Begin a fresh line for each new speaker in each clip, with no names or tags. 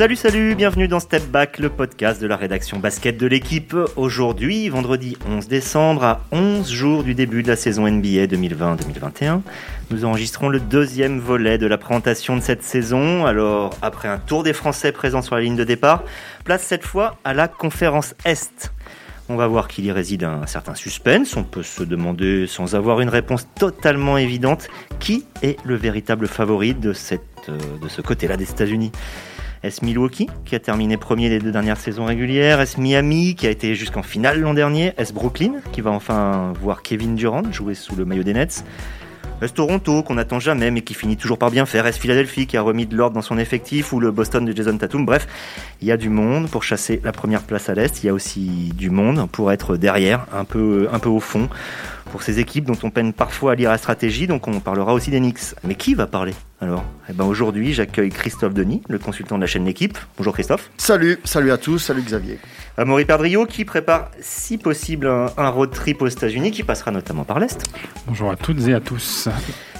Salut, salut, bienvenue dans Step Back, le podcast de la rédaction basket de l'équipe. Aujourd'hui, vendredi 11 décembre, à 11 jours du début de la saison NBA 2020-2021, nous enregistrons le deuxième volet de la présentation de cette saison. Alors, après un tour des Français présents sur la ligne de départ, place cette fois à la conférence Est. On va voir qu'il y réside un certain suspense. On peut se demander, sans avoir une réponse totalement évidente, qui est le véritable favori de, cette, euh, de ce côté-là des États-Unis. Est-ce Milwaukee, qui a terminé premier des deux dernières saisons régulières Est-ce Miami, qui a été jusqu'en finale l'an dernier Est-ce Brooklyn, qui va enfin voir Kevin Durant jouer sous le maillot des Nets est-ce Toronto, qu'on n'attend jamais, mais qui finit toujours par bien faire Est-ce Philadelphie, qui a remis de l'ordre dans son effectif Ou le Boston de Jason Tatum Bref, il y a du monde pour chasser la première place à l'Est. Il y a aussi du monde pour être derrière, un peu, un peu au fond, pour ces équipes dont on peine parfois à lire la stratégie. Donc on parlera aussi des Knicks. Mais qui va parler? Alors eh ben Aujourd'hui, j'accueille Christophe Denis, le consultant de la chaîne L'équipe. Bonjour Christophe.
Salut, salut à tous, salut Xavier.
Amaury Perdrio qui prépare, si possible, un, road trip aux États-Unis qui passera notamment par l'Est.
Bonjour à toutes et à tous.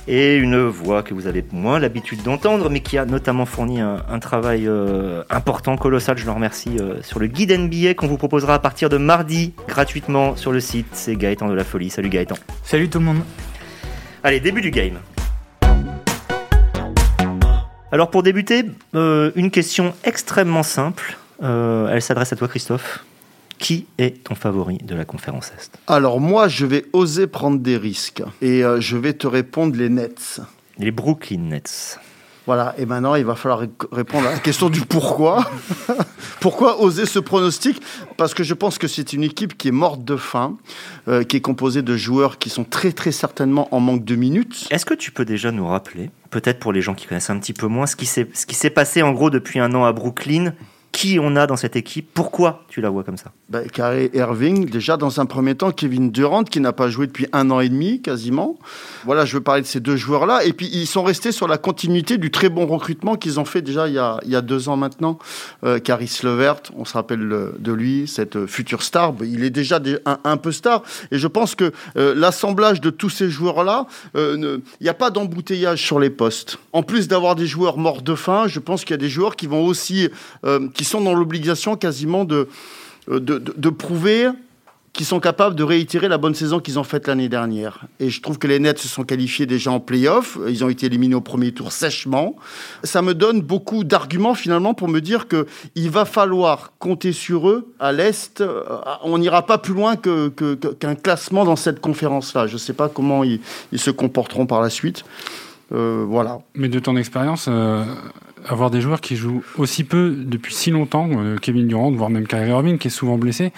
Et une voix que vous avez moins l'habitude d'entendre, mais qui a notamment fourni un, travail euh, important, colossal, je le remercie, euh, sur le guide NBA qu'on vous proposera à partir de mardi gratuitement sur le site. C'est Gaëtan de la Folie. Salut Gaëtan.
Salut tout le monde.
Allez, début du game. Alors pour débuter, euh, une question extrêmement simple. elle s'adresse à toi Christophe. Qui est ton favori de la conférence Est
Alors moi, je vais oser prendre des risques et euh, je vais te répondre les Nets.
Les Brooklyn Nets.
Voilà, et maintenant il va falloir répondre à la question du pourquoi. pourquoi oser ce pronostic? Parce que je pense que c'est une équipe qui est morte de faim, euh, qui est composée de joueurs qui sont très très certainement en manque de minutes.
Est-ce que tu peux déjà nous rappeler, peut-être pour les gens qui connaissent un petit peu moins, ce qui s'est passé en gros depuis un an à Brooklyn qui on a dans cette équipe? Pourquoi tu la vois comme ça?
Bah, Carré Irving, déjà dans un premier temps, Kevin Durant, qui n'a pas joué depuis un an et demi quasiment. Voilà, je veux parler de ces deux joueurs-là. Et puis, ils sont restés sur la continuité du très bon recrutement qu'ils ont fait déjà il y a, deux ans maintenant. Euh, Caris Levert, on se rappelle de lui, cette future star. Il est déjà un, peu star. Et je pense que euh, l'assemblage de tous ces joueurs-là, euh, il n'y a pas d'embouteillage sur les postes. En plus d'avoir des joueurs morts de faim, je pense qu'il y a des joueurs qui vont aussi... Euh, qui sont dans l'obligation quasiment de, euh, de, de, prouver qu'ils sont capables de réitérer la bonne saison qu'ils ont faite l'année dernière. Et je trouve que les Nets se sont qualifiés déjà en playoff. Ils ont été éliminés au premier tour sèchement. Ça me donne beaucoup d'arguments finalement pour me dire qu'il va falloir compter sur eux à l'Est. Euh, on n'ira pas plus loin que, qu'un classement dans cette conférence-là. Je ne sais pas comment ils, se comporteront par la suite. voilà.
Mais de ton expérience, avoir des joueurs qui jouent aussi peu depuis si longtemps, euh, Kevin Durant, voire même Kyrie Irving, qui est souvent blessé,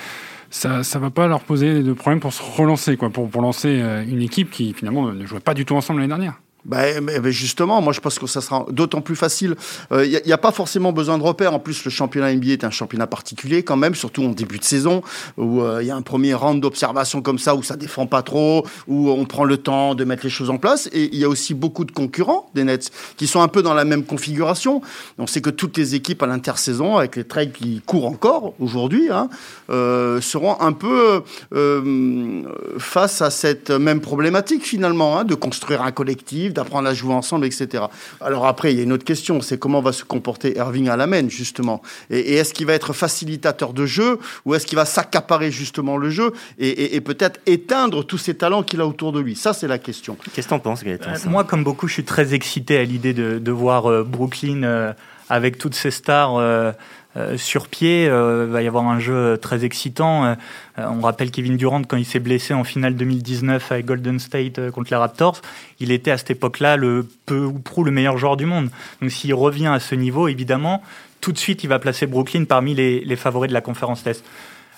ça ne va pas leur poser de problème pour se relancer, quoi, pour, pour lancer euh, une équipe qui finalement ne jouait pas du tout ensemble l'année dernière.
Ben, justement, moi je pense que ça sera d'autant plus facile. Il euh, n'y a, pas forcément besoin de repères. En plus, le championnat NBA est un championnat particulier quand même, surtout en début de saison, où il euh, y a un premier round d'observation comme ça, où ça défend pas trop, où on prend le temps de mettre les choses en place. Et il y a aussi beaucoup de concurrents des Nets qui sont un peu dans la même configuration. On sait que toutes les équipes à l'intersaison, avec les trades qui courent encore aujourd'hui, hein, euh, seront un peu face à cette même problématique finalement, hein, de construire un collectif d'apprendre à jouer ensemble, etc. Alors après, il y a une autre question, c'est comment va se comporter Irving à la main, justement. Et, est-ce qu'il va être facilitateur de jeu ou est-ce qu'il va s'accaparer justement le jeu et, peut-être éteindre tous ces talents qu'il a autour de lui? Ça, c'est la question.
Qu'est-ce que tu en penses, Gaëtan?
Euh, Moi, comme beaucoup, je suis très excité à l'idée de, voir euh, Brooklyn euh, avec toutes ces stars. sur pied. il va y avoir un jeu très excitant. on rappelle Kevin Durant quand il s'est blessé en finale 2019 avec Golden State contre les Raptors il était à cette époque-là le peu ou prou le meilleur joueur du monde. Donc s'il revient à ce niveau, évidemment, tout de suite, il va placer Brooklyn parmi les, favoris de la conférence Est.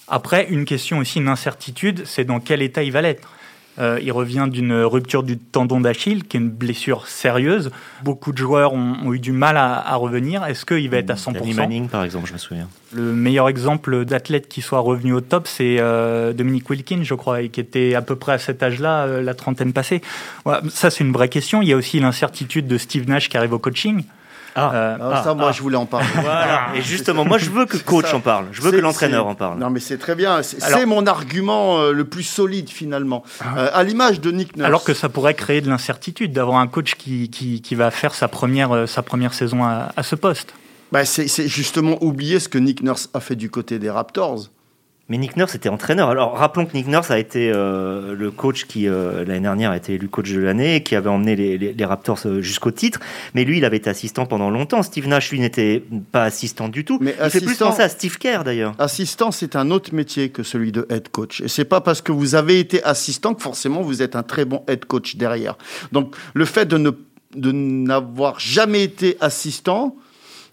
Après, une question aussi, une incertitude, c'est dans quel état il va l'être. Euh, il revient d'une rupture du tendon d'Achille, qui est une blessure sérieuse. Beaucoup de joueurs ont, eu du mal à, revenir. Est-ce qu'il va être à 100%
Manning, par exemple, je me souviens.
Le meilleur exemple d'athlète qui soit revenu au top, c'est euh, Dominique Wilkins, je crois, et qui était à peu près à cet âge-là, euh, la trentaine passée. ça, c'est une vraie question. Il y a aussi l'incertitude de Steve Nash qui arrive au coaching.
Ah, euh, ah, ça, moi, ah. je voulais en parler.
Voilà. Et justement, moi, je veux que le coach en parle. Je veux que l'entraîneur en parle.
Non, mais c'est très bien. C'est mon argument euh, le plus solide, finalement. Euh, à l'image de Nick Nurse.
Alors que ça pourrait créer de l'incertitude d'avoir un coach qui, qui, qui, va faire sa première, sa première saison à, à ce poste.
Bah, c'est justement oublier ce que Nick Nurse a fait du côté des Raptors.
Mais Nick Nurse était entraîneur. Alors rappelons que Nick Nurse a été euh, le coach qui euh, l'année dernière a été élu coach de l'année, qui avait emmené les, les, Raptors euh, jusqu'au titre. Mais lui, il avait été assistant pendant longtemps. Steve Nash, lui, n'était pas assistant du tout. Mais il fait plus penser à Steve Kerr d'ailleurs.
Assistant, c'est un autre métier que celui de head coach. Et c'est pas parce que vous avez été assistant que forcément vous êtes un très bon head coach derrière. Donc le fait de ne de n'avoir jamais été assistant,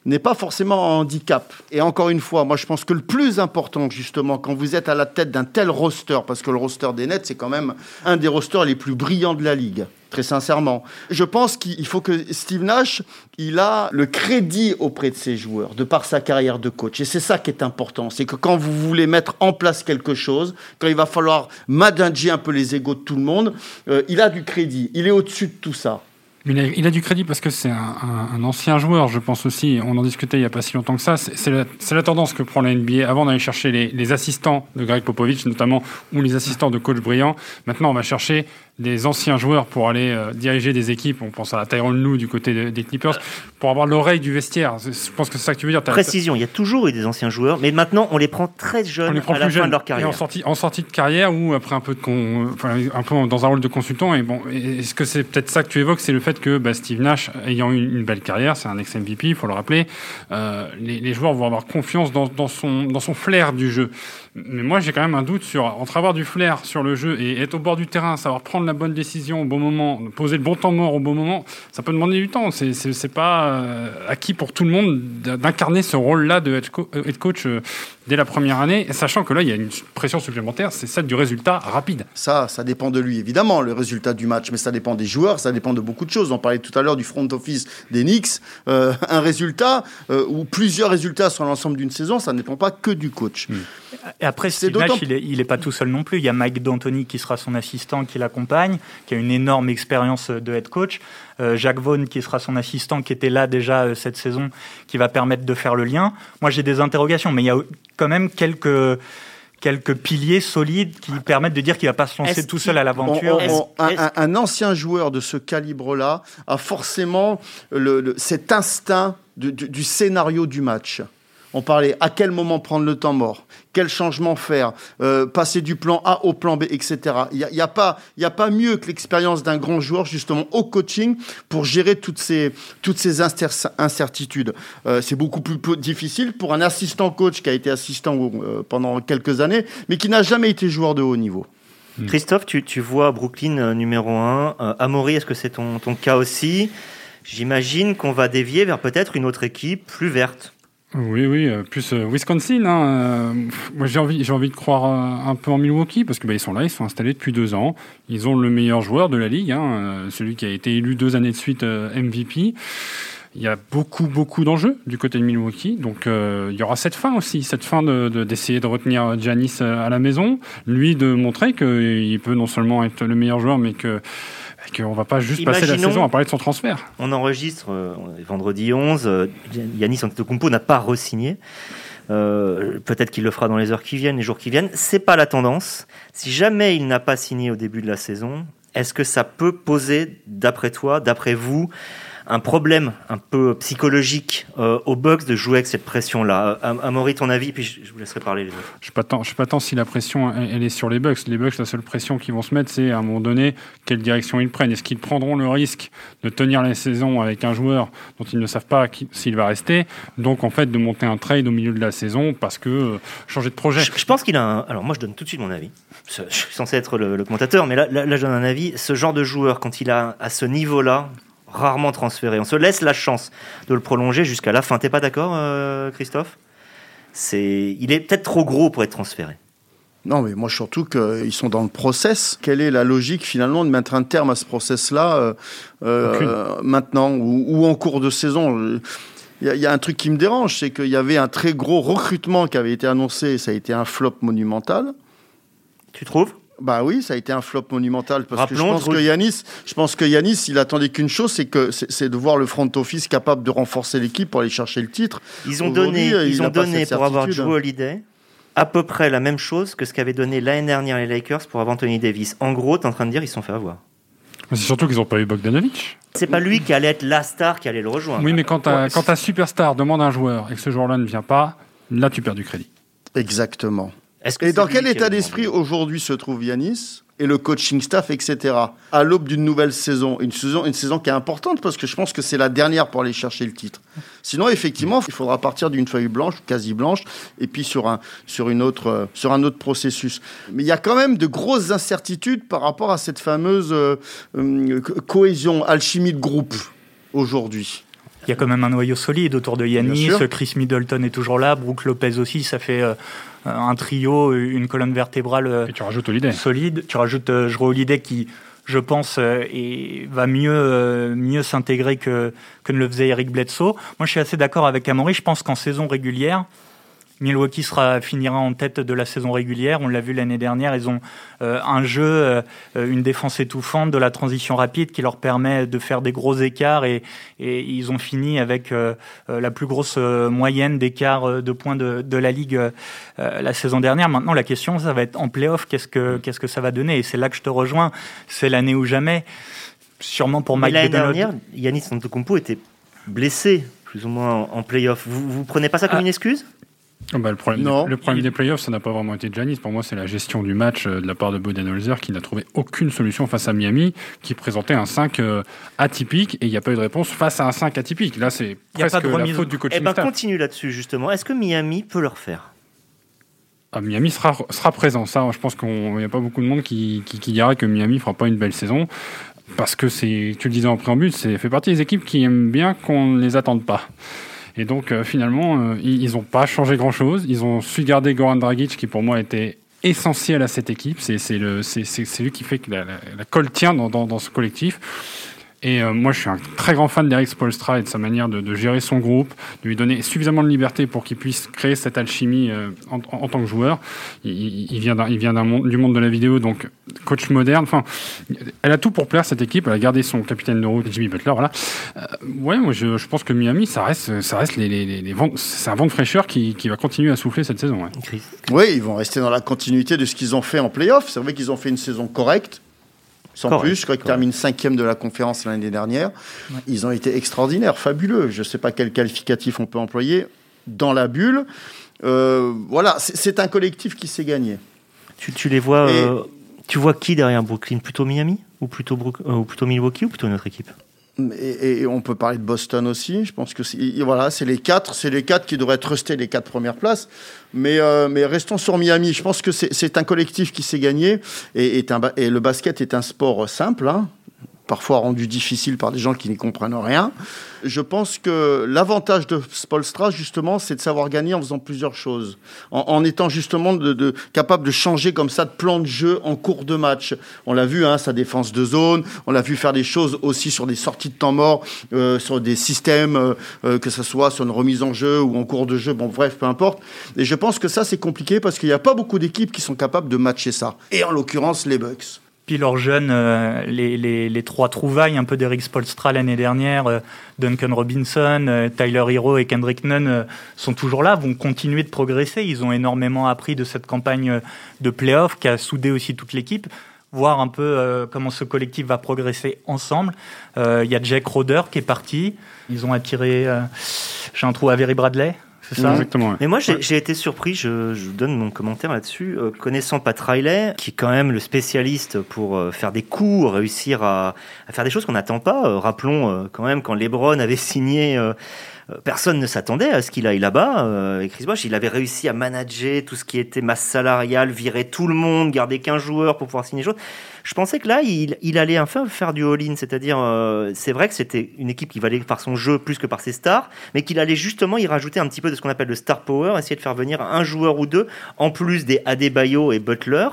n'est pas forcément un handicap. Et encore une fois, moi je pense que le plus important justement quand vous êtes à la tête d'un tel roster, parce que le roster des Nets c'est quand même un des rosters les plus brillants de la ligue, très sincèrement. Je pense qu'il faut que Steve Nash, il a le crédit auprès de ses joueurs, de par sa carrière de coach. Et c'est ça qui est important, c'est que quand vous voulez mettre en place quelque chose, quand il va falloir manager un peu les égaux de tout le monde, euh, il a du crédit, il est au-dessus de tout ça.
Il a, du crédit parce que c'est un, ancien joueur, je pense aussi. On en discutait il n'y a pas si longtemps que ça. C'est la, tendance que prend la NBA. Avant d'aller chercher les, les, assistants de Greg Popovich, notamment, ou les assistants de coach brillant. Maintenant, on va chercher des anciens joueurs pour aller euh, diriger des équipes. On pense à Tyrone Lou du côté des Clippers, pour avoir l'oreille du vestiaire. Je pense que c'est ça que tu veux dire.
Précision, il y a toujours eu des anciens joueurs, mais maintenant on les prend très jeunes à la fin de leur carrière.
en sortie, en sortie de carrière ou après un peu, de con, enfin, un peu dans un rôle de consultant. Et bon, est-ce que c'est peut-être ça que tu évoques? C'est le fait que bah, Steve Nash, ayant eu une belle carrière, c'est un ex-MVP, il faut le rappeler, euh, les, les, joueurs vont avoir confiance dans, dans, son, dans son flair du jeu. Mais moi, j'ai quand même un doute sur entre avoir du flair sur le jeu et être au bord du terrain, savoir prendre la bonne décision au bon moment, poser le bon temps mort au bon moment, ça peut demander du temps. C'est, c'est, pas euh, acquis pour tout le monde d'incarner ce rôle-là de head, coach euh, dès la première année, sachant que là, il y a une pression supplémentaire, c'est celle du résultat rapide.
Ça, ça dépend de lui, évidemment, le résultat du match, mais ça dépend des joueurs, ça dépend de beaucoup de choses. On parlait tout à l'heure du front office des Knicks. Euh, un résultat ou plusieurs résultats sur l'ensemble d'une saison, ça ne dépend pas que du coach. Hmm.
Et après, Steve Nash, il n'est pas tout seul non plus. Il y a Mike D'Antoni qui sera son assistant, qui l'accompagne, qui a une énorme expérience de head coach. Euh, Jacques Vaughan qui sera son assistant, qui était là déjà euh, cette saison, qui va permettre de faire le lien. Moi, j'ai des interrogations, mais il y a quand même quelques quelques piliers solides qui permettent de dire qu'il va pas se lancer tout seul à l'aventure.
Un, ancien joueur de ce calibre-là a forcément le, cet instinct du scénario du match? On parlait à quel moment prendre le temps mort, quel changement faire, euh, passer du plan A au plan B, etc. Il n'y a, a, pas, a pas mieux que l'expérience d'un grand joueur justement au coaching pour gérer toutes ces, incertitudes. Euh, c'est beaucoup plus difficile pour un assistant coach qui a été assistant euh, pendant quelques années, mais qui n'a jamais été joueur de haut niveau.
Hmm. Christophe, tu, tu vois Brooklyn numéro 1. Amaury, est-ce que c'est ton, ton cas aussi? J'imagine qu'on va dévier vers peut-être une autre équipe plus verte.
Oui, oui, euh, plus euh, Wisconsin. Hein, euh, moi, j'ai envie, j'ai envie de croire un peu en Milwaukee parce que bah, ils sont là, ils sont installés depuis deux ans. Ils ont le meilleur joueur de la ligue, hein, celui qui a été élu deux années de suite MVP. Il y a beaucoup, beaucoup d'enjeux du côté de Milwaukee. Donc, il y aura cette fin aussi, cette fin de, d'essayer de, retenir Giannis à la maison. Lui, de montrer qu'il peut non seulement être le meilleur joueur, mais que et qu'on va pas juste passer la saison à parler de son transfert.
On enregistre euh, vendredi 11. Euh, Yanis Antetokounmpo n'a pas re-signé. Euh, peut-être qu'il le fera dans les heures qui viennent, les jours qui viennent. C'est pas la tendance. Si jamais il n'a pas signé au début de la saison, est-ce que ça peut poser, d'après toi, d'après vous, un problème un peu psychologique euh, aux Bucks de jouer avec cette pression-là. Amaury, ton avis, puis je, vous laisserai parler les autres.
Je ne sais pas tant si la pression elle, est sur les Bucks. Les Bucks, la seule pression qu'ils vont se mettre, c'est à un moment donné quelle direction ils prennent. Est-ce qu'ils prendront le risque de tenir la saison avec un joueur dont ils ne savent pas s'il va rester? Donc en fait de monter un trade au milieu de la saison parce que euh, changer de projet.
Je, pense qu'il a. Un... Alors moi je donne tout de suite mon avis. Je suis censé être le, le commentateur, mais là, là, là je donne un avis. Ce genre de joueur quand il a à ce niveau-là rarement transféré. On se laisse la chance de le prolonger jusqu'à la fin. T'es pas d'accord, euh, Christophe? C'est, il est peut-être trop gros pour être transféré.
Non, mais moi surtout qu'ils sont dans le process. Quelle est la logique finalement de mettre un terme à ce process-là euh, euh, maintenant ou, en cours de saison? Il y, a un truc qui me dérange, c'est qu'il y avait un très gros recrutement qui avait été annoncé, ça a été un flop monumental.
Tu trouves?
Bah oui, ça a été un flop monumental parce que je pense que Yanis, je pense que Yanis, il attendait qu'une chose, c'est que c'est de voir le front office capable de renforcer l'équipe pour aller chercher le titre.
Ils ont donné, ils ont donné pour avoir Joe Holiday à peu près la même chose que ce qu'avaient donné l'année dernière les Lakers pour avoir Anthony Davis. En gros, tu es en train de dire ils se sont fait avoir.
C'est surtout qu'ils n'ont pas eu Bogdanovic.
C'est pas lui qui allait être la star qui allait le rejoindre.
Oui, mais quand ta, quand ta superstar demande un joueur et que ce joueur-là ne vient pas, là tu perds du crédit.
Exactement.
Est-ce que
Et dans quel état d'esprit aujourd'hui se trouve Yanis et le coaching staff, etc. À l'aube d'une nouvelle saison, une saison, une saison qui est importante parce que je pense que c'est la dernière pour aller chercher le titre. Sinon, effectivement, il faudra partir d'une feuille blanche, quasi blanche, et puis sur un, sur une autre, euh, sur un autre processus. Mais il y a quand même de grosses incertitudes par rapport à cette fameuse euh, euh, co- cohésion, alchimie de groupe aujourd'hui.
Il y a quand même un noyau solide autour de Yanis.
Bien sûr.
Chris Middleton est toujours là. Brooke Lopez aussi. Ça fait euh, un trio, une colonne vertébrale euh,
Et tu rajoutes Holiday.
solide. Tu rajoutes euh, Jrue Holiday qui, je pense, euh, et va mieux, euh, mieux s'intégrer que, que ne le faisait Eric Bledsoe. Moi, je suis assez d'accord avec Amaury. Je pense qu'en saison régulière, Milwaukee sera, finira en tête de la saison régulière. On l'a vu l'année dernière. Ils ont euh, un jeu, euh, une défense étouffante, de la transition rapide qui leur permet de faire des gros écarts et, et ils ont fini avec euh, la plus grosse moyenne d'écart de points de, de la ligue la saison dernière. Maintenant, la question, ça va être en playoff, qu'est-ce que, qu'est-ce que ça va donner? Et c'est là que je te rejoins. C'est l'année ou jamais. Sûrement pour Mike
l'année dernière, Yanis Antetokounmpo était blessé plus ou moins en, en playoff. Vous, vous prenez pas ça comme
Ah.
une excuse?
Oh, bah, le problème,
Non.
des, le problème
Il-
des playoffs, ça n'a pas vraiment été Janis. Pour moi, c'est la gestion du match euh, de la part de Budenholzer qui n'a trouvé aucune solution face à Miami, qui présentait un 5 euh, atypique et il n'y a pas eu de réponse face à un 5 atypique. Là, c'est presque la faute du
Eh
coaching
ben
staff.
continue là-dessus justement. Est-ce que Miami peut le refaire?
Ah, Miami sera, sera présent. Ça, je pense qu'il n'y a pas beaucoup de monde qui, qui, qui dira que Miami fera pas une belle saison. Parce que c'est, tu le disais en préambule, c'est fait partie des équipes qui aiment bien qu'on ne les attende pas. Et donc, euh, finalement, euh, ils n'ont pas changé grand-chose. Ils ont su garder Goran Dragic, qui pour moi était essentiel à cette équipe. C'est, lui qui fait que la, la, la colle tient dans, dans, dans ce collectif. Et euh, moi, je suis un très grand fan d'Eric Spolstra et de sa manière de, de gérer son groupe, de lui donner suffisamment de liberté pour qu'il puisse créer cette alchimie euh, en, en, en, tant que joueur. Il, il, vient, d'un, il vient d'un monde, du monde de la vidéo, donc coach moderne. Enfin, elle a tout pour plaire cette équipe. Elle a gardé son capitaine de route, Jimmy Butler. Voilà. Euh, ouais, moi, je, je, pense que Miami, ça reste, ça reste les, les, les, les vents, c'est un vent de fraîcheur qui, qui, va continuer à souffler cette saison. Ouais.
Oui, ils vont rester dans la continuité de ce qu'ils ont fait en playoff. C'est vrai qu'ils ont fait une saison correcte. Sans correct, plus, je crois qu'ils terminent cinquième de la conférence l'année dernière. Ouais. Ils ont été extraordinaires, fabuleux. Je ne sais pas quel qualificatif on peut employer dans la bulle. Euh, voilà, c'est un collectif qui s'est gagné.
Tu, tu, les vois, Et... euh, tu vois qui derrière Brooklyn? Plutôt Miami ou plutôt, Brook, euh, ou plutôt Milwaukee ou plutôt une autre équipe?
Et, on peut parler de Boston aussi. Je pense que voilà, c'est les quatre, c'est les quatre qui devraient truster les quatre premières places. Mais, euh, mais restons sur Miami. Je pense que c'est un collectif qui s'est gagné et, le basket est un sport simple, hein, parfois rendu difficile par des gens qui n'y comprennent rien. Je pense que l'avantage de Spolstra, justement, c'est de savoir gagner en faisant plusieurs choses, en, étant justement capable de changer comme ça de plan de jeu en cours de match. On l'a vu, hein, sa défense de zone, on l'a vu faire des choses aussi sur des sorties de temps mort, euh, sur des systèmes, euh, que ce soit sur une remise en jeu ou en cours de jeu, bon bref, peu importe. Et je pense que ça, c'est compliqué parce qu'il n'y a pas beaucoup d'équipes qui sont capables de matcher ça. Et en l'occurrence, les Bucks.
Puis leurs jeunes, euh, les, les, les, trois trouvailles un peu d'Eric Spolstra l'année dernière, euh, Duncan Robinson, euh, Tyler Hero et Kendrick Nunn sont toujours là, vont continuer de progresser. Ils ont énormément appris de cette campagne de playoff qui a soudé aussi toute l'équipe voir un peu euh, comment ce collectif va progresser ensemble. Il euh, y a Jack Roder qui est parti. Ils ont attiré, euh, j'ai un trou, Avery Bradley. C'est ça
Exactement. Ouais.
Mais moi, j'ai été surpris, je, je, donne mon commentaire là-dessus, euh, connaissant Pat Riley, qui est quand même le spécialiste pour euh, faire des coups, réussir à, à faire des choses qu'on n'attend pas. Euh, rappelons quand même quand LeBron avait signé personne ne s'attendait à ce qu'il aille là-bas. Euh, et Chris Bosh, il avait réussi à manager tout ce qui était masse salariale, virer tout le monde, garder 15 joueurs pour pouvoir signer les choses. Je pensais que là, il, il allait enfin faire du all-in, c'est-à-dire, euh, c'est vrai que c'était une équipe qui valait par son jeu plus que par ses stars, mais qu'il allait justement y rajouter un petit peu de ce qu'on appelle le star power, essayer de faire venir un joueur ou deux, en plus des Adebayo et Butler,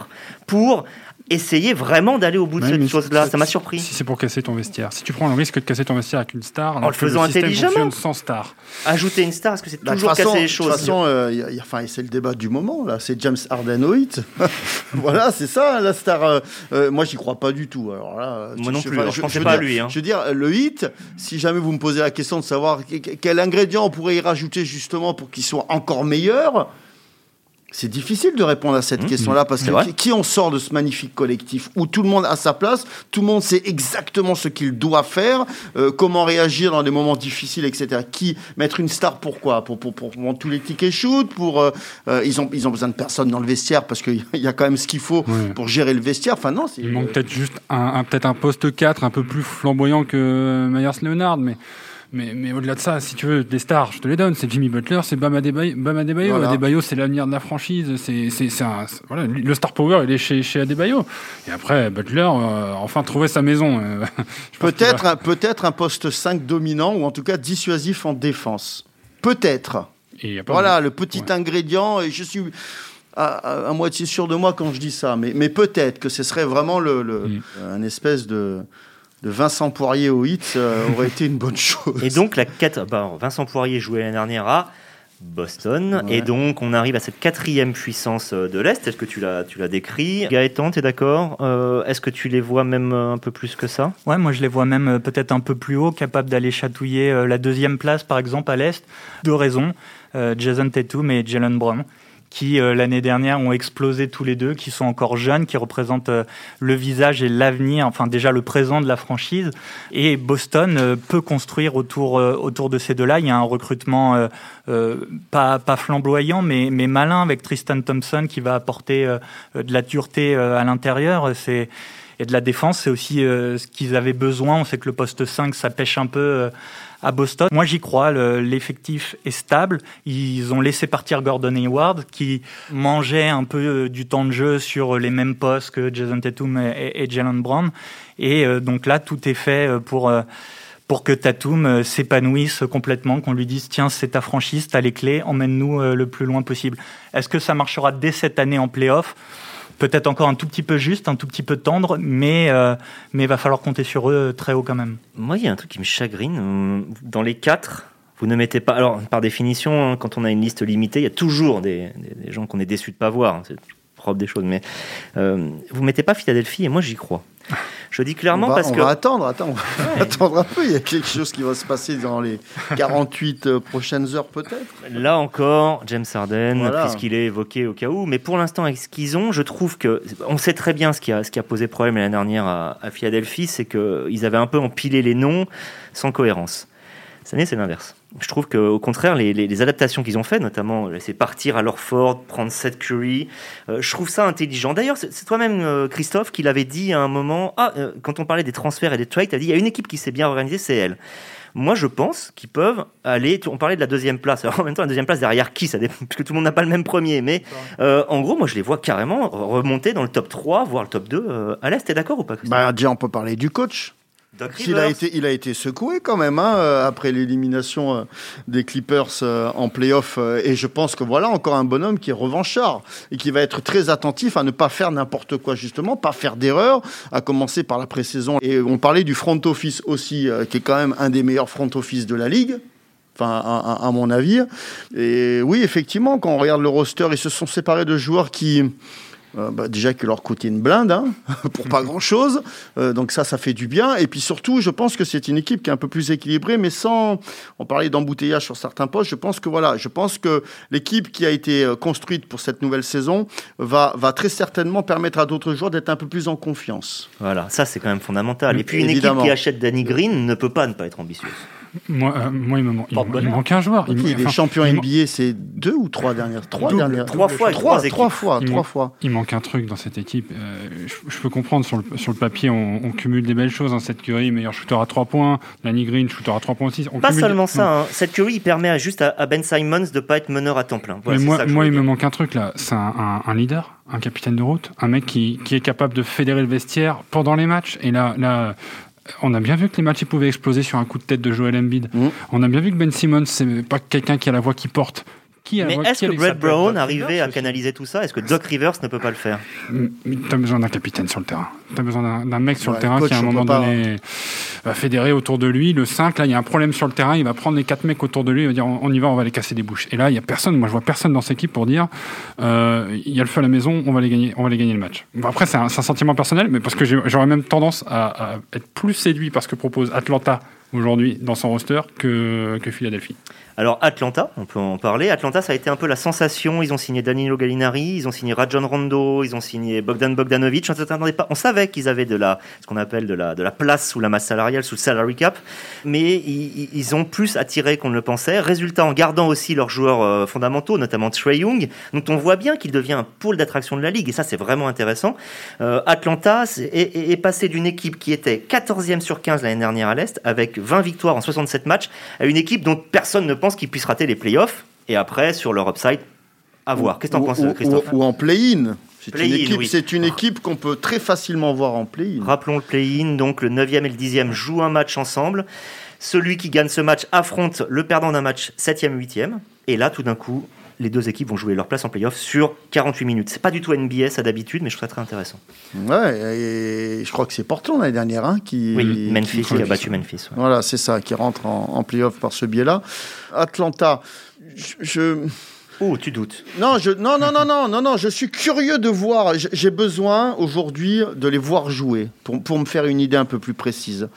pour essayer vraiment d'aller au bout de
ouais,
cette chose-là. Ça m'a surpris.
Si c'est pour casser ton vestiaire, si tu prends le risque de casser ton vestiaire avec une star,
en le faisant
le
intelligemment,
sans star.
Ajouter une star, est-ce que c'est bah, toujours façon, casser les choses
De toute façon, euh, enfin, c'est le débat du moment là. C'est James Harden au hit. voilà, c'est ça la star. Euh, euh, moi, j'y crois pas du tout. Alors là,
moi non
je,
plus.
Je,
je, je pensais pas
dire,
à lui. Hein.
Je veux dire, le hit. Si jamais vous me posez la question de savoir quel ingrédient on pourrait y rajouter justement pour qu'il soit encore meilleur c'est difficile de répondre à cette
Mmh,
question-là parce
c'est
que qui, qui en sort de ce magnifique collectif où tout le monde a sa place, tout le monde sait exactement ce qu'il doit faire, euh, comment réagir dans des moments difficiles, etc. Qui mettre une star pourquoi? Pour, pour, pour, pour tous les tickets shoot, pour euh, euh, ils ont ils ont besoin de personne dans le vestiaire parce qu'il y a quand même ce qu'il faut pour gérer le vestiaire. Enfin non,
Il manque peut-être juste un, un- peut-être un poste 4 un peu plus flamboyant que Myers Leonard, mais, mais, mais au-delà de ça, si tu veux, des stars, je te les donne. C'est Jimmy Butler, c'est Bam Adebayo. Bam Adebayo,
Voilà.
Adebayo, c'est l'avenir de la franchise. C'est, c'est, c'est un- voilà, le star power, il est chez, chez Adebayo. Et après, Butler, euh, enfin, trouver sa maison. euh,
peut-être
va-
un, peut-être un poste 5 dominant ou en tout cas dissuasif en défense. Peut-être. Voilà, le petit
Ouais. ingrédient,
et je suis à, à- à moitié sûr de moi quand je dis ça, mais, mais peut-être que ce serait vraiment le, le-
Mm.
un espèce de, de Vincent Poirier au hit euh, aurait été une bonne chose.
Et donc, la quatre... bah, Vincent Poirier jouait l'année dernière à Boston.
Ouais.
Et donc, on arrive à cette quatrième puissance euh, de l'Est. Est-ce que tu l'as, tu l'as décrit? Gaëtan, tu es d'accord? Euh, Est-ce que tu les vois même un peu plus que ça?
Ouais, moi je les vois même peut-être un peu plus haut, capables d'aller chatouiller la deuxième place par exemple à l'Est. Deux raisons, euh, Jason Tatum et Jalen Brown, qui euh, l'année dernière ont explosé tous les deux, qui sont encore jeunes, qui représentent euh, le visage et l'avenir, enfin déjà le présent de la franchise. Et Boston euh, peut construire autour, euh, autour de ces deux-là. Il y a un recrutement euh, pas, pas flamboyant, mais, mais malin avec Tristan Thompson qui va apporter de la dureté à l'intérieur. C'est et de la défense, c'est aussi euh, ce qu'ils avaient besoin. On sait que le poste 5, ça pêche un peu euh, à Boston. Moi, j'y crois. le- L'effectif est stable. Ils ont laissé partir Gordon Hayward, qui mangeait un peu euh, du temps de jeu sur les mêmes postes que Jason Tatum et, Jalen Brown. Et donc là, tout est fait pour... pour que Tatum s'épanouisse complètement, qu'on lui dise tiens c'est ta franchise, t'as les clés, emmène-nous le plus loin possible. Est-ce que ça marchera dès cette année en playoff? Peut-être encore un tout petit peu juste, un tout petit peu tendre, mais euh, mais va falloir compter sur eux euh, très haut quand même.
Moi, il y a un truc qui me chagrine. Dans les quatre, vous ne mettez pas. Alors, par définition, hein, quand on a une liste limitée, il y a toujours des, des- gens qu'on est déçus de pas voir. Propre des choses. Mais euh, vous mettez pas Philadelphie et moi, j'y crois. Je dis clairement
on va,
parce
on
que.
va attendre, attends, on va attendre un peu. Il y a quelque chose qui va se passer dans les 48 euh, prochaines heures peut-être?
Là encore, James Harden,
Voilà.
puisqu'il est évoqué au cas où. Mais pour l'instant, avec ce qu'ils ont, je trouve que. On sait très bien ce qui a, ce qui a posé problème l'année dernière à, à Philadelphie, c'est qu'ils avaient un peu empilé les noms sans cohérence. Cette année, c'est l'inverse. Je trouve qu'au contraire, les, les- les adaptations qu'ils ont faites, notamment laisser partir à leur Ford, prendre Seth Curry, euh, je trouve ça intelligent. D'ailleurs, c'est toi-même, euh, Christophe, qui l'avait dit à un moment, ah, euh, quand on parlait des transferts et des trades, tu as dit, il y a une équipe qui s'est bien organisée, c'est elle. Moi, je pense qu'ils peuvent aller. On parlait de la deuxième place. Alors, en même temps, la deuxième place derrière qui Ça dépend, puisque tout le monde n'a pas le même premier. Mais euh, en gros, moi, je les vois carrément remonter dans le top 3, voire le top 2 euh, à l'Est. T'es d'accord ou pas,
Bah, déjà, on peut parler du coach. Il a, été, il a été secoué quand même hein, euh, après l'élimination euh, des Clippers euh, en playoff. et je pense que voilà encore un bonhomme qui est revanchard et qui va être très attentif à ne pas faire n'importe quoi, justement, pas faire d'erreur, à commencer par la pré-saison. Et on parlait du front office aussi, qui est quand même un des meilleurs front office de la ligue. Enfin, à mon avis. Et oui, effectivement, quand on regarde le roster, ils se sont séparés de joueurs qui, euh, bah, déjà qui leur coûtaient une blinde, hein, pour pas grand-chose. Euh, donc ça, ça fait du bien. Et puis surtout, je pense que c'est une équipe qui est un peu plus équilibrée, mais sans... On parlait d'embouteillage sur certains postes. Je pense que voilà, je pense que l'équipe qui a été euh, construite pour cette nouvelle saison va, va très certainement permettre à d'autres joueurs d'être un peu plus en confiance.
Voilà, ça, c'est quand même fondamental. Et puis, une
Évidemment.
équipe qui achète Danny Green ne peut pas ne pas être ambitieuse.
Moi, euh, moi, il me, man- il, il manque un joueur. Il, enfin, il man-
NBA, c'est deux ou trois dernières Trois
Double,
dernières
trois fois,
trois,
trois
fois,
Il
trois
manque-
fois.
Il manque un truc dans cette équipe. Euh, je, je peux comprendre, sur le, sur le papier, on, on cumule des belles choses. Hein, cette Curry, meilleur shooter à 3 points. Lanny Green, shooter à 3 points aussi. On
Pas
cumule-
seulement ça. Hein. Cette Curry, il permet à- juste à, à Ben Simons de pas être meneur à temps plein. Voilà,
Mais moi, moi il me manque un truc là. C'est un, un- un leader, un capitaine de route, un mec qui, qui est capable de fédérer le vestiaire pendant les matchs. Et là, là, on a bien vu que les matchs ils pouvaient exploser sur un coup de tête de Joel Embiid.
Mhm.
On a bien vu que Ben Simmons, c'est pas quelqu'un qui a la voix qui porte. Qui a la
Mais est-ce que Brett Brown arrivait à canaliser tout ça? Est-ce que Doc Rivers ne peut pas le faire?
T'as besoin d'un capitaine sur le terrain. T'as besoin d'un- mec sur
Ouais,
le terrain
coach,
qui, à un
on
moment donné, va fédérer autour de lui. Le 5, là, il y a un problème sur le terrain. Il va prendre les 4 mecs autour de lui. Il va dire on y va, on va les casser des bouches. Et là, il y a personne. Moi, je vois personne dans cette équipe pour dire euh, il y a le feu à la maison, on va les gagner, on va les gagner le match. Bon, après, c'est un, sentiment personnel, mais parce que j'aurais même tendance à, à être plus séduit par ce que propose Atlanta aujourd'hui dans son roster que, que Philadelphie.
Alors Atlanta, on peut en parler. Atlanta, ça a été un peu la sensation. Ils ont signé Danilo Gallinari, ils ont signé Rajon Rondo, ils ont signé Bogdan Bogdanovic. On, pas, on savait qu'ils avaient de la, ce qu'on appelle de la, de la place sous la masse salariale, sous le salary cap, mais ils, ont plus attiré qu'on ne le pensait. Résultat, en gardant aussi leurs joueurs euh, fondamentaux, notamment Trey Young, donc on voit bien qu'il devient un pôle d'attraction de la ligue, et ça c'est vraiment intéressant. Euh, Atlanta est, est passé d'une équipe qui était 14e sur 15 l'année dernière à l'Est, avec 20 victoires en 67 matchs, à une équipe dont personne ne pense qu'ils puissent rater les playoffs. Et après, sur leur upside, à voir. Qu'est-ce que tu en penses, Christophe
ou, en play-in. C'est une équipe, une équipe qu'on peut très facilement voir en play-in.
Rappelons le play-in, donc le 9e et le 10e jouent un match ensemble. Celui qui gagne ce match affronte le perdant d'un match 7e, 8e. Et là, tout d'un coup, les deux équipes vont jouer leur place en playoff sur 48 minutes. C'est pas du tout NBA, ça d'habitude, mais je trouve ça très intéressant.
Ouais, et je crois que c'est Portland l'année dernière hein, qui.
Oui, Memphis qui a battu Memphis.
Voilà, c'est ça, qui rentre en, en playoff par ce biais-là. Atlanta, je.
Oh, tu doutes.
Non, je, non, non, non, non, non, non, je suis curieux de voir. J'ai besoin aujourd'hui de les voir jouer pour, pour, me faire une idée un peu plus précise.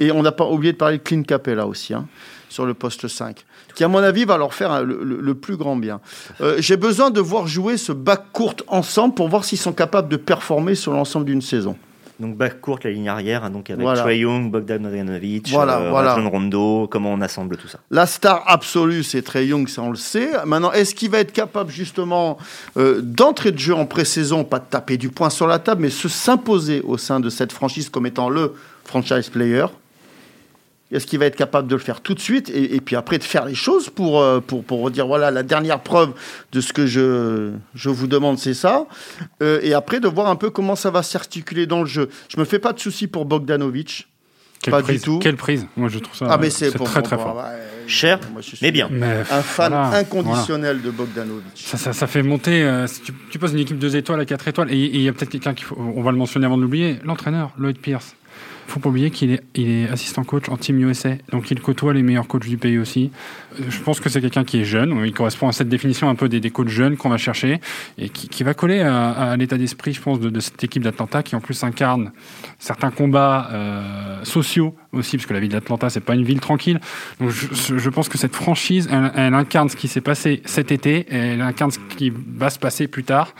Et on n'a pas oublié de parler de Clint Capella aussi, hein, sur le poste 5 qui, à mon avis, va leur faire le, plus grand bien. Euh, j'ai besoin de voir jouer ce bac court ensemble pour voir s'ils sont capables de performer sur l'ensemble d'une saison.
Donc bac court, la ligne arrière, hein, donc avec voilà. Young, Bogdan Bogdanovic, voilà, euh, Rondo, comment on assemble tout ça?
La star absolue, c'est Trey Young, ça on le sait. Maintenant, est-ce qu'il va être capable justement euh, d'entrer de jeu en pré-saison, pas de taper du poing sur la table, mais se s'imposer au sein de cette franchise comme étant le franchise player? Est-ce qu'il va être capable de le faire tout de suite et, puis après de faire les choses pour, euh, pour, pour dire voilà, la dernière preuve de ce que je, je vous demande, c'est ça. Euh, et après de voir un peu comment ça va s'articuler dans le jeu. Je me fais pas de soucis pour Bogdanovic. pas
du
tout.
Quelle prise Moi, je trouve ça
ah, mais c'est
très, très fort.
Cher, mais bien.
un fan inconditionnel de Bogdanovic.
Ça, ça, ça, fait monter. Euh, si tu, tu, poses une équipe 2 étoiles à 4 étoiles, et il y a peut-être quelqu'un qui on va le mentionner avant de l'oublier, l'entraîneur, Lloyd Pierce faut pas oublier qu'il est, il est assistant coach en Team USA, donc il côtoie les meilleurs coachs du pays aussi. Euh, je pense que c'est quelqu'un qui est jeune, il correspond à cette définition un peu des, des coachs jeunes qu'on va chercher et qui, qui va coller à, l'état d'esprit, je pense, de, de cette équipe d'Atlanta qui en plus incarne certains combats euh, sociaux aussi, parce que la ville d'Atlanta, c'est pas une ville tranquille. Donc je, je pense que cette franchise, elle, elle incarne ce qui s'est passé cet été, et elle incarne ce qui va se passer plus tard.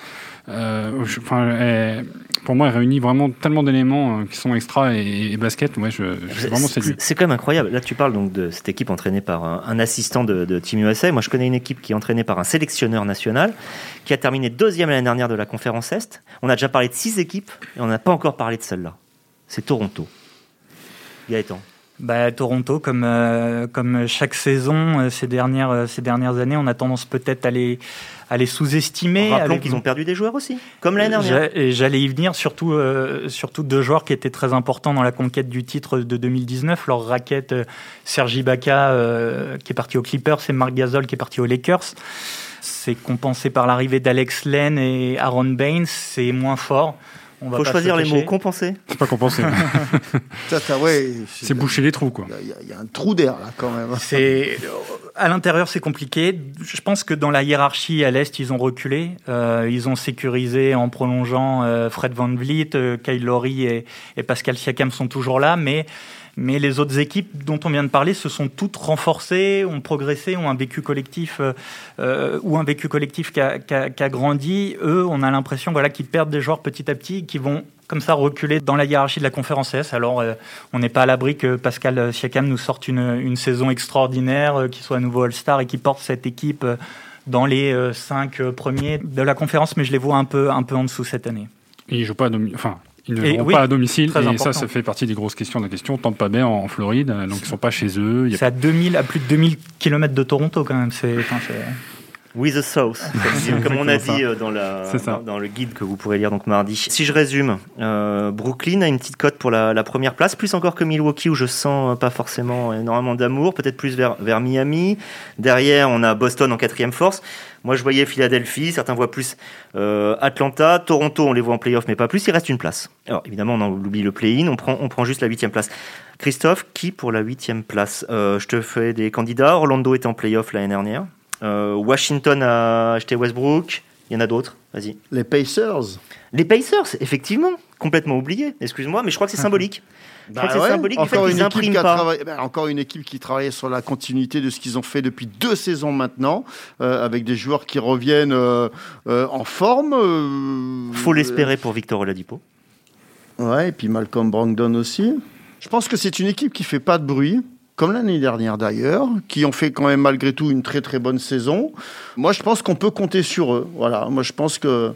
Euh, enfin, pour moi, elle réunit vraiment tellement d'éléments euh, qui sont extra et, basket. Ouais, je, je vraiment
C'est quand même incroyable. Là, tu parles donc de cette équipe entraînée par un, assistant de, de, Team USA. Moi, je connais une équipe qui est entraînée par un sélectionneur national qui a terminé deuxième l'année dernière de la conférence Est. On a déjà parlé de six équipes et on n'a pas encore parlé de celle-là. C'est Toronto. Gaëtan.
Bah, Toronto, comme, euh, comme chaque saison euh, ces, dernières, euh, ces dernières années, on a tendance peut-être à les, à les sous-estimer.
Rappelons qu'ils ont perdu des joueurs aussi, comme l'année dernière.
J'allais y venir, surtout, surtout deux joueurs qui étaient très importants dans la conquête du titre de 2019. Leur raquette, Sergi Baca, qui est parti aux Clippers, et Marc Gasol, qui est parti aux Lakers. C'est compensé par l'arrivée d'Alex Len et Aaron Baines, c'est moins fort.
Il faut choisir les mots. Compenser.
C'est pas compenser. c'est boucher les trous, quoi.
Il y, a un trou d'air là, quand même.
C'est à l'intérieur, c'est compliqué. Je pense que dans la hiérarchie à l'est, ils ont reculé. Euh, ils ont sécurisé en prolongeant euh, Fred Van Vliet, euh, Kyle Lowry et, et Pascal Siakam sont toujours là, mais mais les autres équipes dont on vient de parler se sont toutes renforcées, ont progressé, ont un vécu collectif euh, euh, ou un vécu collectif qui a, grandi. Eux, on a l'impression voilà, qu'ils perdent des joueurs petit à petit, qui vont comme ça reculer dans la hiérarchie de la conférence S. Alors, euh, on n'est pas à l'abri que Pascal Siakam nous sorte une, saison extraordinaire, euh, qui soit un nouveau All-Star et qui porte cette équipe dans les cinq premiers de la conférence, mais je les vois un peu, un peu en dessous cette année.
Et il joue pas à Enfin, ils ne vont pas à domicile et ça, ça fait partie des grosses questions de la question. pas bien en, Floride, donc ils sont pas chez eux.
C'est à 2000, à plus de 2000 km de Toronto quand même. C'est,
With the South, comme, on a dit euh, dans, la, dans, le guide que vous pourrez lire donc mardi. Si je résume, euh, Brooklyn a une petite cote pour la, première place, plus encore que Milwaukee où je sens euh, pas forcément énormément d'amour, peut-être plus vers, vers Miami. Derrière, on a Boston en quatrième force. Moi, je voyais Philadelphie, certains voient plus Atlanta, Toronto, on les voit en playoff, mais pas plus. Il reste une place. Alors, évidemment, on oublie le play-in, on prend, on prend juste la huitième place. Christophe, qui pour la huitième place Je te fais des candidats. Orlando était en playoff l'année dernière. Euh, Washington a acheté Westbrook. Il y en a d'autres. Vas-y.
Les Pacers.
Les Pacers, effectivement. complètement oublié, excuse-moi, mais je crois que c'est symbolique. Je
Bah
que symbolique
encore, une équipe qui a travaillé- ben, encore une équipe qui travaillait sur la continuité de ce qu'ils ont fait depuis deux saisons maintenant, euh, avec des joueurs qui reviennent euh, euh, en forme.
Faut l'espérer pour Victor Oladipo.
Ouais, et puis Malcolm Brogdon aussi. Je pense que c'est une équipe qui fait pas de bruit, comme l'année dernière d'ailleurs, qui ont fait quand même malgré tout une très très bonne saison. Moi, je pense qu'on peut compter sur eux. Voilà, moi je pense que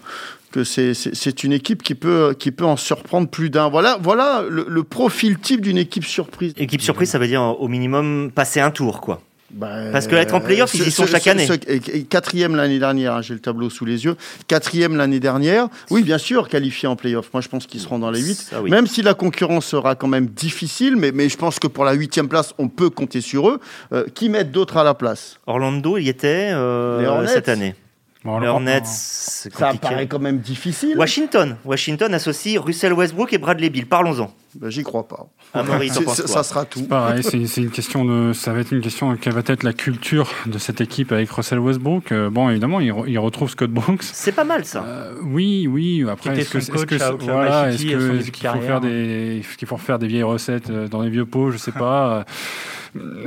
que c'est une équipe qui peut qui peut en surprendre plus d'un. Voilà, voilà le, le profil type d'une équipe surprise.
Équipe surprise, ça veut dire au minimum passer un tour, quoi.
Bah,
Parce que être en playoff, ils y sont
ce-
chaque
ce-
année.
ce- quatrième l'année dernière, hein, j'ai le tableau sous les yeux. Quatrième l'année dernière. Oui, bien sûr, qualifié en playoff. Moi, je pense qu'ils seront dans les huit.
Oui.
Même si la concurrence sera quand même difficile, mais, mais je pense que pour la huitième place, on peut compter sur eux. Euh, qui mettent d'autres à la place?
Orlando, il y était euh, cette année.
Bon, alors,
Hornets,
Ça paraît quand même difficile.
Washington. Washington associe Russell Westbrook et Bradley Bill. Parlons-en.
Ben, J'y crois pas.
Penses
ça,
quoi
ça sera tout.
Pareil, c'est une question de, ça va être une question de quelle va être la culture de cette équipe avec Russell Westbrook. Euh, bon, évidemment, il, re- il retrouve Scott Brooks.
C'est pas mal ça.
Euh, oui, oui. Après, est-ce que, voilà,
de
qu'il faut faire des, qu'il faut refaire des vieilles recettes euh, dans les vieux pots Je sais pas.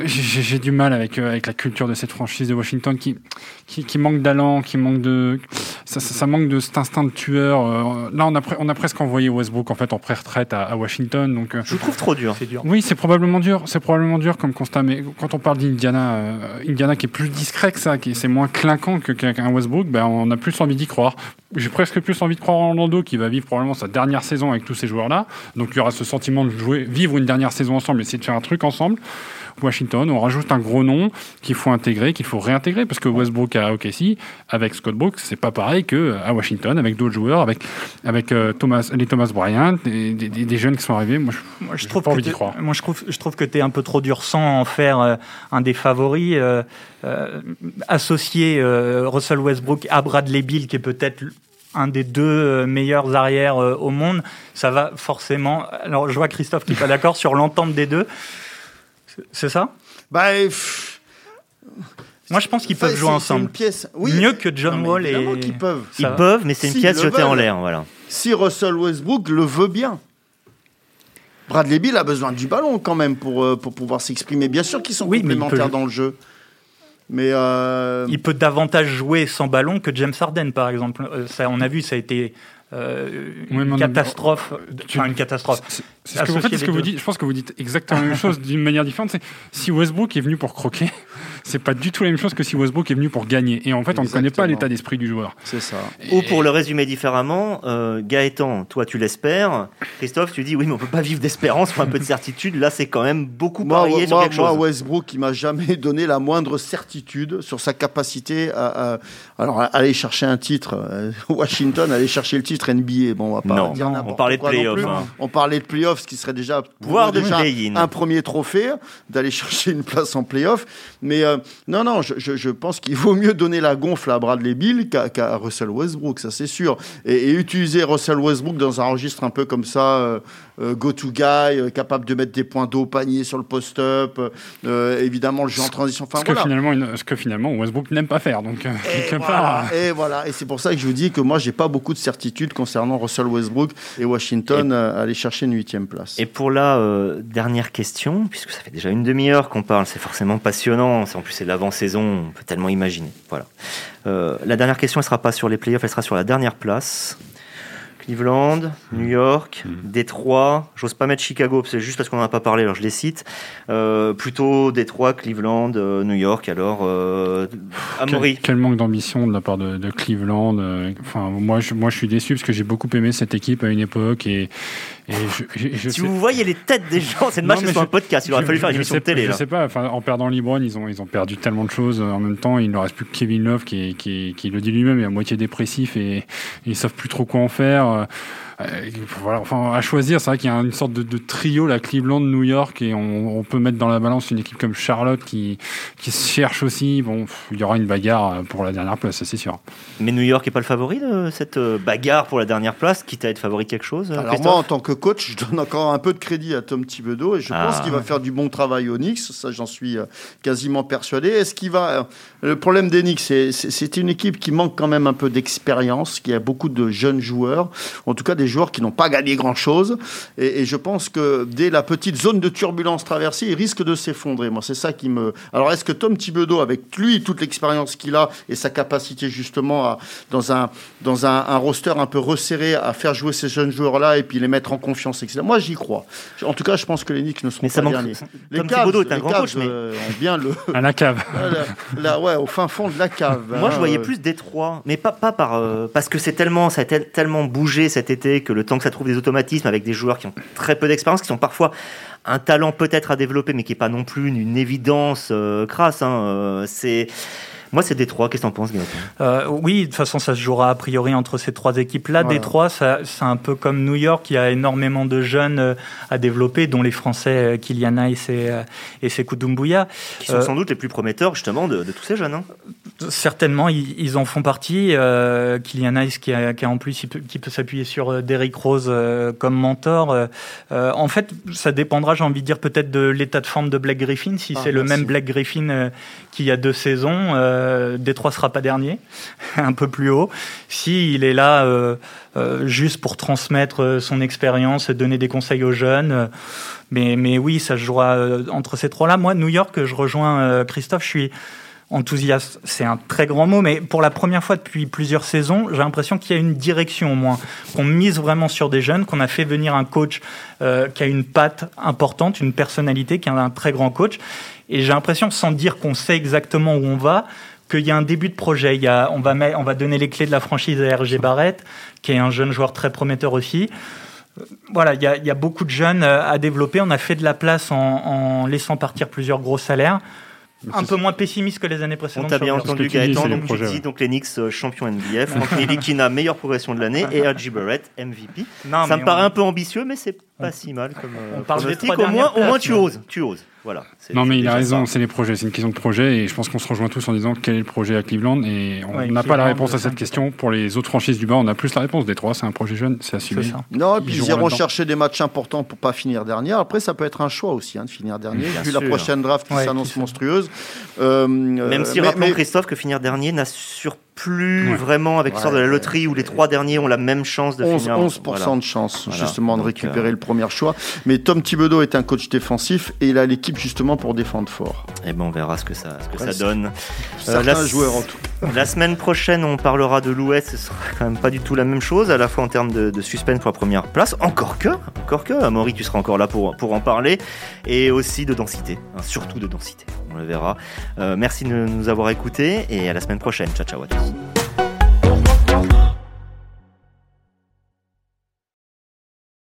J'ai du mal avec avec la culture de cette franchise de Washington qui qui, qui manque d'allant, qui manque de ça, ça, ça manque de cet instinct de tueur. Là, on a pre- on a presque envoyé Westbrook en fait en pré-retraite à, à Washington, donc. euh,
Je le trouve trop dur.
C'est dur.
oui, c'est probablement dur. C'est probablement dur comme constat. Mais quand on parle d'Indiana, euh, Indiana qui est plus discret que ça, qui est- c'est moins clinquant que qu'un Westbrook, ben on a plus envie d'y croire. J'ai presque plus envie de croire en Orlando qui va vivre probablement sa dernière saison avec tous ces joueurs-là. Donc il y aura ce sentiment de jouer, vivre une dernière saison ensemble, essayer de faire un truc ensemble. Washington, on rajoute un gros nom qu'il faut intégrer, qu'il faut réintégrer, parce que Westbrook à OKC, avec Scott Brooks, c'est pas pareil que à Washington, avec d'autres joueurs, avec, avec euh, Thomas, les Thomas Bryant, des, des- des jeunes qui sont arrivés. Moi, je,
Moi, je
j'ai
trouve
pas
que
envie d'y
t'es-
croire.
Moi, je trouve, je trouve que tu es un peu trop dur sans en faire euh, un des favoris. euh, euh, associer euh, Russell Westbrook à Bradley Bill, qui est peut-être un des deux euh, meilleurs arrières euh, au monde, ça va forcément. Alors, je vois Christophe qui n'est pas d'accord sur l'entente des deux. C'est- ça?
Bah, pff,
Moi, je pense qu'ils peuvent jouer ensemble.
une pièce. Oui,
Mieux que John
Non,
Wall et.
qu'ils peuvent.
Ils
Ça
peuvent, mais c'est une pièce
le
jetée en
veulent.
l'air. Voilà.
Si Russell Westbrook le veut bien. Bradley Bill a besoin du ballon quand même pour, euh, pour pouvoir s'exprimer. Bien sûr qu'ils sont
Oui, peut
complémentaires dans le jeu. Mais euh,
Il peut davantage jouer sans ballon que James Harden, par exemple. Euh, Ça, on a vu, ça a été euh,
Oui, mais
une catastrophe.
Tu-
Enfin, une catastrophe.
C'est ce que vous faites, ce que vous dites. Je pense que vous dites exactement la même chose d'une manière différente. C'est si Westbrook est venu pour croquer, c'est pas du tout la même chose que si Westbrook est venu pour gagner. Et en fait, on ne connaît pas l'état d'esprit du joueur.
c'est ça.
Ou pour le résumer différemment, euh, Gaëtan, toi tu l'espères. Christophe, tu dis oui, mais on peut pas vivre d'espérance, faut un peu de certitude. Là, c'est quand même beaucoup
Moi,
parié sur
moi,
quelque
moi,
chose.
Westbrook, il m'a jamais donné la moindre certitude sur sa capacité à, à- alors à aller chercher un titre. Euh, Washington, aller chercher le titre NBA. Bon, on va pas
Non,
dire
on
n'importe
parlait de
quoi non
play-off,
plus.
hein.
On parlait de playoffs, ce qui serait déjà
de
déjà un premier trophée, d'aller chercher une place en playoff. Mais euh, non, non, je, je- je pense qu'il vaut mieux donner la gonfle à Bradley Bill qu'à qu'à Russell Westbrook, ça c'est sûr. Et, et utiliser Russell Westbrook dans un registre un peu comme ça, euh, euh, go-to guy, euh, capable de mettre des points d'eau au panier sur le post-up, euh, évidemment le jeu en transition. Enfin
ce, que
voilà.
finalement, une- ce que finalement Westbrook n'aime pas faire. Donc, euh,
Et voilà,
part. euh,
et voilà, et c'est pour ça que je vous dis que moi j'ai pas beaucoup de certitude concernant Russell Westbrook et Washington euh, aller chercher une huitième place.
Et pour la euh, dernière question, puisque ça fait déjà une demi-heure qu'on parle, c'est forcément passionnant. C'est- En plus, c'est l'avant-saison, on peut tellement imaginer. Voilà. Euh, la dernière question, elle sera pas sur les playoffs, elle sera sur la dernière place. Cleveland, New York, Détroit. J'ose pas mettre Chicago, c'est juste parce qu'on n'en a pas parlé, alors je les cite. Euh, plutôt Détroit, Cleveland, euh, New York. Alors, euh, Amaury.
Quel, quel manque d'ambition de la part de, de Cleveland. euh, Enfin, moi, je, moi, je suis déçu parce que j'ai beaucoup aimé cette équipe à une époque et, et je, je- je
Si
sais-
vous voyez les têtes des gens, c'est dommage que ce soit un podcast. Il aurait
je-
fallu faire une
je
émission
sais-
de télé.
Je
Là.
sais pas, enfin, en perdant LeBron, ils ont, ils ont perdu tellement de choses. En même temps, il ne reste plus que Kevin Love qui, qui, qui le dit lui-même, est à moitié dépressif et, ils savent plus trop quoi en faire. Euh, euh, voilà, enfin, à choisir, c'est vrai qu'il y a une sorte de, de trio, la Cleveland, New York, et on, on peut mettre dans la balance une équipe comme Charlotte qui, qui se cherche aussi. Bon, il y aura une bagarre pour la dernière place, ça, c'est sûr.
Mais New York est pas le favori de cette euh, bagarre pour la dernière place, quitte à être favori de quelque chose euh,
Alors
Christophe?
moi, en tant que que coach, je donne encore un peu de crédit à Tom Thibodeau et je pense
Ah.
qu'il va faire du bon travail au Knicks. Ça, j'en suis euh, quasiment persuadé. Est-ce qu'il va euh, Le problème des Knicks, c'est- une équipe qui manque quand même un peu d'expérience, qui a beaucoup de jeunes joueurs, en tout cas des joueurs qui n'ont pas gagné grand-chose. Et, et je pense que dès la petite zone de turbulence traversée, il risque de s'effondrer. Moi, c'est ça qui me. Alors, est-ce que Tom Thibodeau, avec lui, toute l'expérience qu'il a et sa capacité justement à, dans un dans un, un roster un peu resserré, à faire jouer ces jeunes joueurs-là et puis les mettre en confiance, etc. Moi, j'y crois. En tout cas, je pense que les Knicks ne seront
Mais ça
pas
manque.
derniers. Les
Tom Thibodeau est un
les
grand
Cavs,
coach, mais
euh, ont bien le.
À la cave.
là, là, ouais, au fin fond de la cave.
Moi,
hein,
je voyais
euh,
plus Détroit, mais pas, pas par, euh, parce que c'est tellement, ça a tel- tellement bougé cet été que le temps que ça trouve des automatismes avec des joueurs qui ont très peu d'expérience, qui sont parfois un talent peut-être à développer, mais qui est pas non plus une, une évidence euh, crasse. hein, euh, c'est moi, c'est Détroit. Qu'est-ce que t'en penses, Gaëtan?
Euh, oui, de toute façon, ça se jouera a priori entre ces trois équipes-là.
Voilà.
Détroit, c'est un peu comme New York, il y a énormément de jeunes euh, à développer, dont les Français euh, Kylian Hayes et, euh, et Sekou Doumbouya.
Qui sont sans doute les plus prometteurs justement de, de tous ces jeunes. hein.
Certainement, ils, ils en font partie. Euh, Kylian Hayes, qui, a, qui a en plus, peut- qui peut s'appuyer sur euh, Derrick Rose euh, comme mentor. Euh, en fait, ça dépendra, j'ai envie de dire, peut-être de l'état de forme de Black Griffin. Si
Ah,
c'est le même Black Griffin qu'il y a deux saisons, Détroit sera pas dernier, un peu plus haut. Si il est là juste pour transmettre son expérience, donner des conseils aux jeunes. mais, mais oui, ça se jouera entre ces trois-là. Moi, New York, je rejoins Christophe, je suis enthousiaste, c'est un très grand mot, mais pour la première fois depuis plusieurs saisons, j'ai l'impression qu'il y a une direction au moins, qu'on mise vraiment sur des jeunes, qu'on a fait venir un coach euh, qui a une patte importante, une personnalité, qui est un très grand coach. Et j'ai l'impression, sans dire qu'on sait exactement où on va, qu'il y a un début de projet. Il y a, on, va on va donner les clés de la franchise à RG Barrett, qui est un jeune joueur très prometteur aussi. Voilà, il y, a, beaucoup de jeunes euh, à développer. On a fait de la place en laissant partir plusieurs gros salaires. Un peu moins pessimiste que les années
On
précédentes.
t'a
sur
bien entendu, Gaëtan. Donc, tu dis donc les Knicks euh, champions NBA, Frank Ntilikina meilleure progression de l'année et RJ Barrett MVP.
Non,
ça me paraît
on-
un peu ambitieux, mais c'est pas si mal comme. euh,
on parle des trois
au moins, au moins tu oses, tu oses. Voilà.
Non, mais il a raison, c'est les projets, c'est une question de projet et je pense qu'on se rejoint tous en disant quel est le projet à Cleveland et on
Ouais,
n'a pas la réponse à
c'est
cette question. Pour les autres franchises du bas, on a plus la réponse. Détroit, c'est un projet jeune, c'est assumé.
ça.
Non, et
Ils
puis ils
joueront
iront chercher des matchs importants pour pas finir dernier. Après, ça peut être un choix aussi hein, de finir dernier,
Bien
vu
sûr.
la prochaine draft qui
Ouais,
s'annonce monstrueuse. Euh,
Même
euh,
si,
mais-
rappelons,
mais-
Christophe, que finir dernier n'assure plus
Ouais.
vraiment avec l'histoire de la
Ouais,
loterie où les trois derniers ont la même chance de
11,
finir.
11%
Voilà.
de chance
Voilà.
justement de
Donc,
récupérer
euh,
le premier choix. Mais Tom Thibodeau est un coach défensif et il a l'équipe justement pour défendre fort.
Et ben on verra ce que ça, ce que ça
Presque.
donne.
Certains
la-
joueurs en tout cas.
La semaine prochaine, on parlera de l'Ouest. Ce sera quand même pas du tout la même chose, à la fois en termes de, de suspense pour la première place. Encore que, encore que, Amaury, tu seras encore là pour, pour en parler. Et aussi de densité, hein, surtout de densité. On le verra. Euh, merci de nous avoir écoutés et à la semaine prochaine. Ciao, ciao à tous.